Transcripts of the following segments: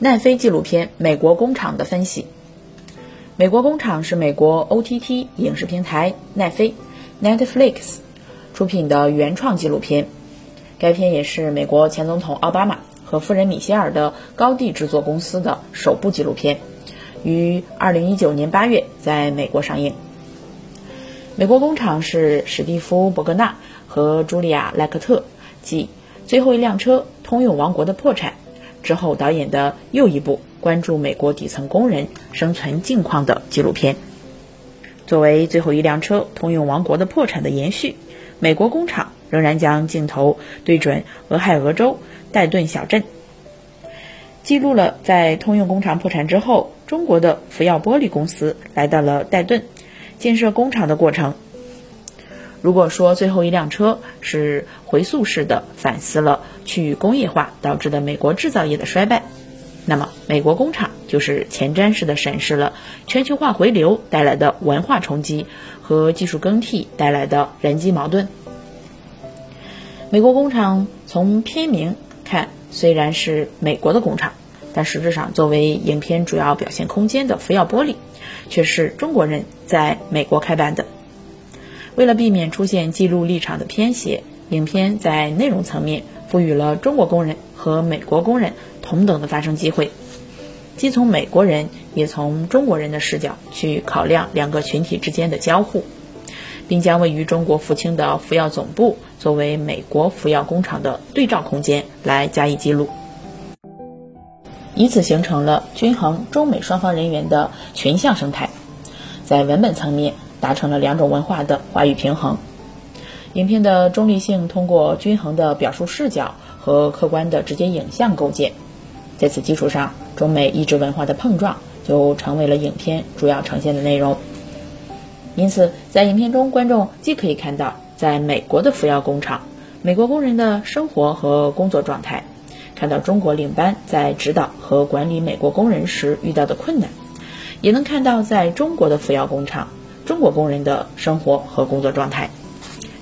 奈飞纪录片《美国工厂》的分析。《美国工厂》是美国 OTT 影视平台奈飞 （Netflix） 出品的原创纪录片。该片也是美国前总统奥巴马和夫人米歇尔的高地制作公司的首部纪录片，于2019年8月在美国上映。《美国工厂》是史蒂夫·伯格纳和茱莉亚·莱克特继《最后一辆车：通用王国的破产》之后导演的又一部关注美国底层工人生存境况的纪录片。作为《最后一辆车：通用王国的破产》的延续，《美国工厂》仍然将镜头对准俄亥俄州戴顿小镇，记录了在通用工厂破产之后，中国的福耀玻璃公司来到了戴顿。建设工厂的过程。如果说最后一辆车是回溯式的反思了去工业化导致的美国制造业的衰败，那么美国工厂就是前瞻式的审视了全球化回流带来的文化冲击和技术更替带来的人机矛盾。美国工厂从片名看虽然是美国的工厂，但实质上作为影片主要表现空间的福耀玻璃。却是中国人在美国开办的。为了避免出现记录立场的偏斜，影片在内容层面赋予了中国工人和美国工人同等的发声机会，既从美国人也从中国人的视角去考量两个群体之间的交互，并将位于中国福清的福耀总部作为美国福耀工厂的对照空间来加以记录。以此形成了均衡中美双方人员的群像生态，在文本层面达成了两种文化的话语平衡。影片的中立性通过均衡的表述视角和客观的直接影像构建，在此基础上，中美意志文化的碰撞就成为了影片主要呈现的内容。因此，在影片中，观众既可以看到在美国的福耀工厂，美国工人的生活和工作状态。看到中国领班在指导和管理美国工人时遇到的困难，也能看到在中国的福耀工厂中国工人的生活和工作状态。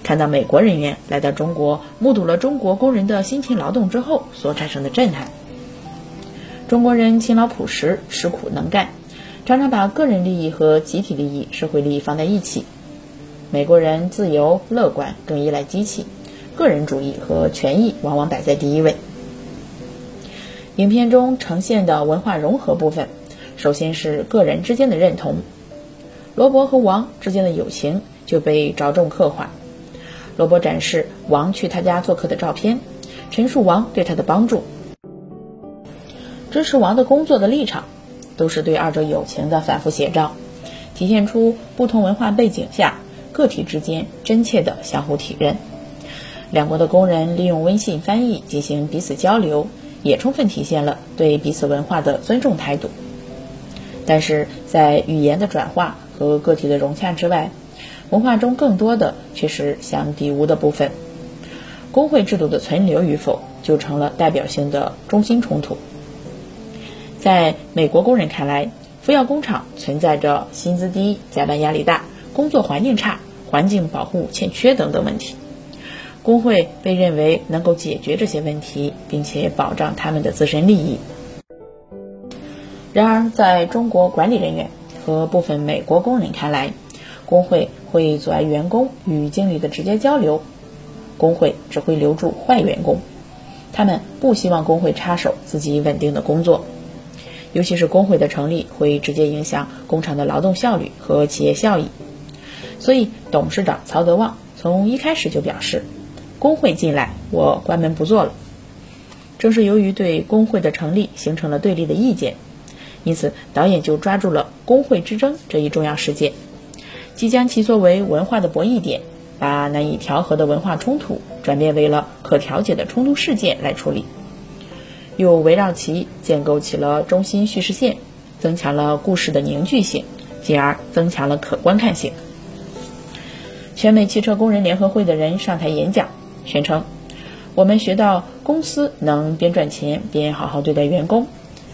看到美国人员来到中国，目睹了中国工人的辛勤劳动之后所产生的震撼。中国人勤劳朴实、吃苦能干，常常把个人利益和集体利益、社会利益放在一起。美国人自由乐观，更依赖机器，个人主义和权益往往摆在第一位。影片中呈现的文化融合部分，首先是个人之间的认同。罗伯和王之间的友情就被着重刻画。罗伯展示王去他家做客的照片，陈述王对他的帮助，支持王的工作的立场，都是对二者友情的反复写照，体现出不同文化背景下个体之间真切的相互体认。两国的工人利用微信翻译进行彼此交流。也充分体现了对彼此文化的尊重态度，但是在语言的转化和个体的融洽之外，文化中更多的却是相抵无的部分。工会制度的存留与否，就成了代表性的中心冲突。在美国工人看来，福耀工厂存在着薪资低、加班压力大、工作环境差、环境保护欠缺等等问题。工会被认为能够解决这些问题，并且保障他们的自身利益。然而，在中国管理人员和部分美国工人看来，工会会阻碍员工与经理的直接交流，工会只会留住坏员工。他们不希望工会插手自己稳定的工作，尤其是工会的成立会直接影响工厂的劳动效率和企业效益。所以，董事长曹德旺从一开始就表示。工会进来，我关门不做了。正是由于对工会的成立形成了对立的意见，因此导演就抓住了工会之争这一重要事件，即将其作为文化的博弈点，把难以调和的文化冲突转变为了可调解的冲突事件来处理，又围绕其建构起了中心叙事线，增强了故事的凝聚性，进而增强了可观看性。全美汽车工人联合会的人上台演讲。宣称，我们学到公司能边赚钱边好好对待员工，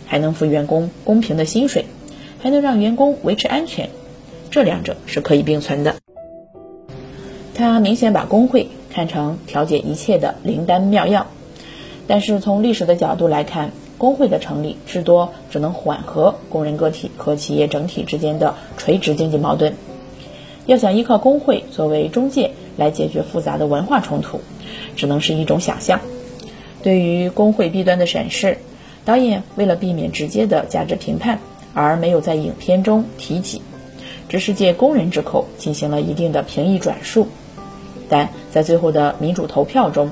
还能付员工公平的薪水，还能让员工维持安全，这两者是可以并存的。他明显把工会看成调解一切的灵丹妙药，但是从历史的角度来看，工会的成立至多只能缓和工人个体和企业整体之间的垂直经济矛盾。要想依靠工会作为中介来解决复杂的文化冲突，只能是一种想象。对于工会弊端的审视，导演为了避免直接的价值评判，而没有在影片中提及，只是借工人之口进行了一定的评议转述。但在最后的民主投票中，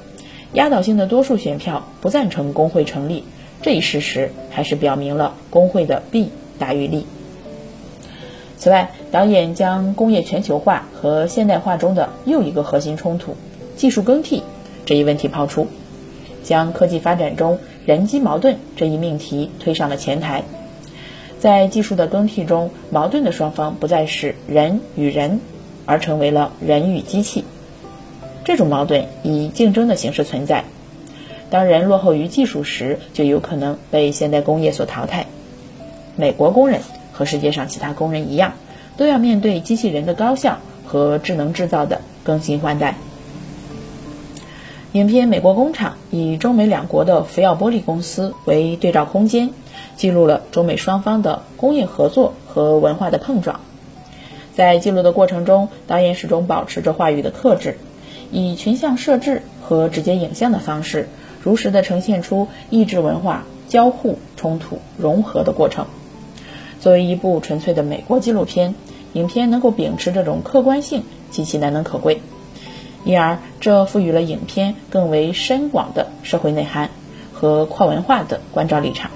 压倒性的多数选票不赞成工会成立，这一事实还是表明了工会的弊大于利。此外，导演将工业全球化和现代化中的又一个核心冲突——技术更替这一问题抛出，将科技发展中人机矛盾这一命题推上了前台。在技术的更替中，矛盾的双方不再是人与人，而成为了人与机器。这种矛盾以竞争的形式存在。当人落后于技术时，就有可能被现代工业所淘汰。美国工人。和世界上其他工人一样，都要面对机器人的高效和智能制造的更新换代。影片《美国工厂》以中美两国的福耀玻璃公司为对照空间，记录了中美双方的工业合作和文化的碰撞。在记录的过程中，导演始终保持着话语的克制，以群像设置和直接影像的方式，如实的呈现出异质文化交互、冲突、融合的过程。作为一部纯粹的美国纪录片，影片能够秉持这种客观性，极其难能可贵，因而这赋予了影片更为深广的社会内涵和跨文化的关照立场。